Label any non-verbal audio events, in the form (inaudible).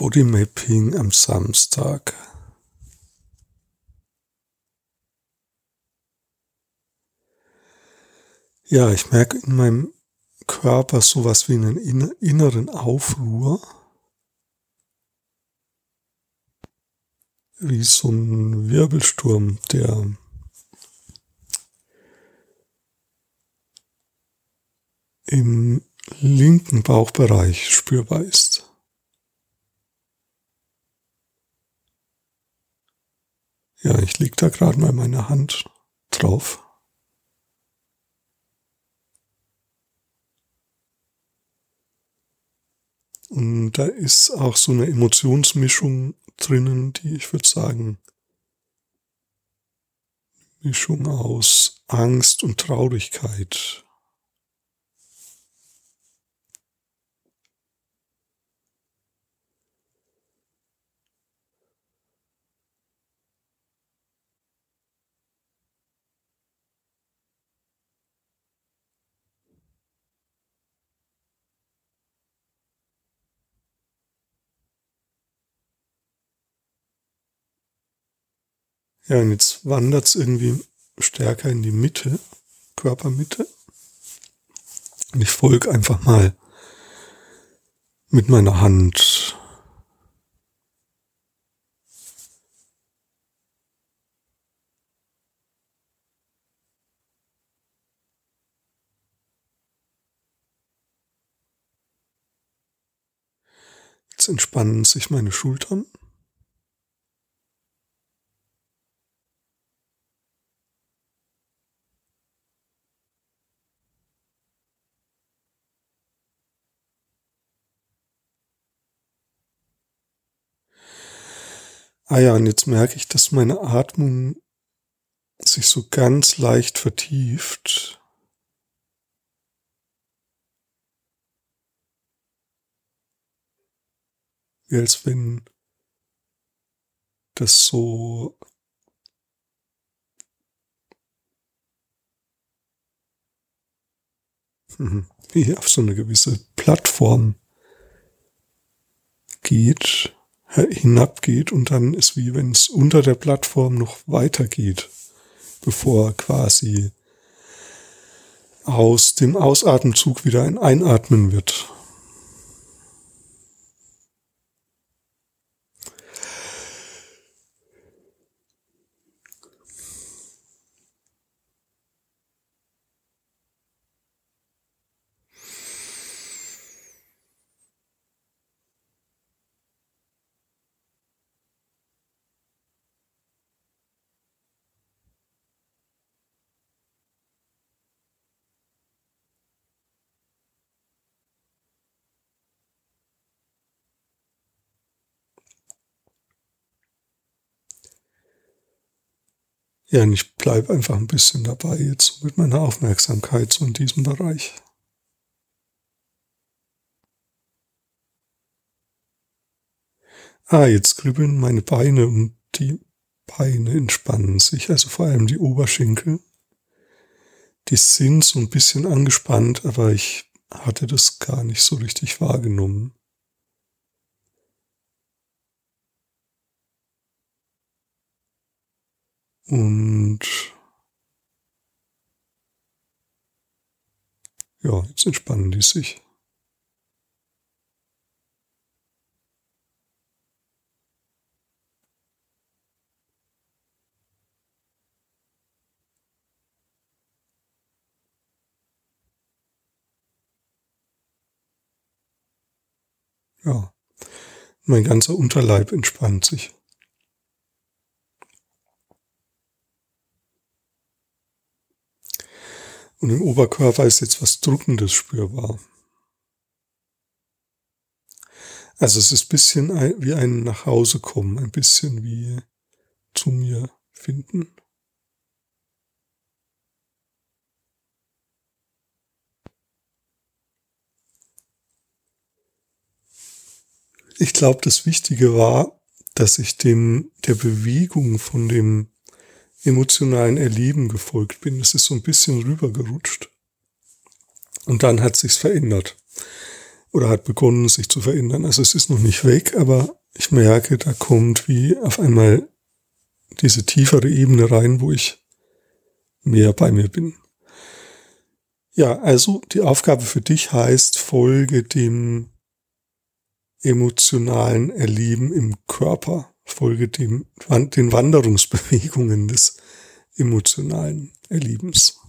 Bodymapping am Samstag. Ja, ich merke in meinem Körper sowas wie einen inneren Aufruhr. Wie so ein Wirbelsturm, der im linken Bauchbereich spürbar ist. Ja, ich leg da gerade mal meine Hand drauf. Und da ist auch so eine Emotionsmischung drinnen, die ich würde sagen, Mischung aus Angst und Traurigkeit. Ja, und jetzt wandert es irgendwie stärker in die Mitte, Körpermitte. Und ich folge einfach mal mit meiner Hand Jetzt entspannen sich meine Schultern. Ah ja, und jetzt merke ich, dass meine Atmung sich so ganz leicht vertieft. Wie als wenn das so (laughs) wie auf so eine gewisse Plattform geht hinabgeht und dann ist wie wenn es unter der Plattform noch weitergeht, bevor quasi aus dem Ausatemzug wieder ein Einatmen wird. Ja, und ich bleibe einfach ein bisschen dabei jetzt mit meiner Aufmerksamkeit so in diesem Bereich. Ah, jetzt kribbeln meine Beine und die Beine entspannen sich, also vor allem die Oberschenkel. Die sind so ein bisschen angespannt, aber ich hatte das gar nicht so richtig wahrgenommen. Und ja, jetzt entspannen die sich. Ja, mein ganzer Unterleib entspannt sich. Und im Oberkörper ist jetzt was Drückendes spürbar. Also es ist ein bisschen wie ein Nachhausekommen, ein bisschen wie zu mir finden. Ich glaube, das Wichtige war, dass ich dem, der Bewegung von dem emotionalen Erleben gefolgt bin. Es ist so ein bisschen rübergerutscht. Und dann hat sich's verändert. oder hat begonnen, sich zu verändern. Also es ist noch nicht weg, aber ich merke, da kommt wie auf einmal diese tiefere Ebene rein, wo ich mehr bei mir bin. Ja, also die Aufgabe für dich heißt, folge dem emotionalen Erleben im Körper, folge dem, den Wanderungsbewegungen des emotionalen Erlebens.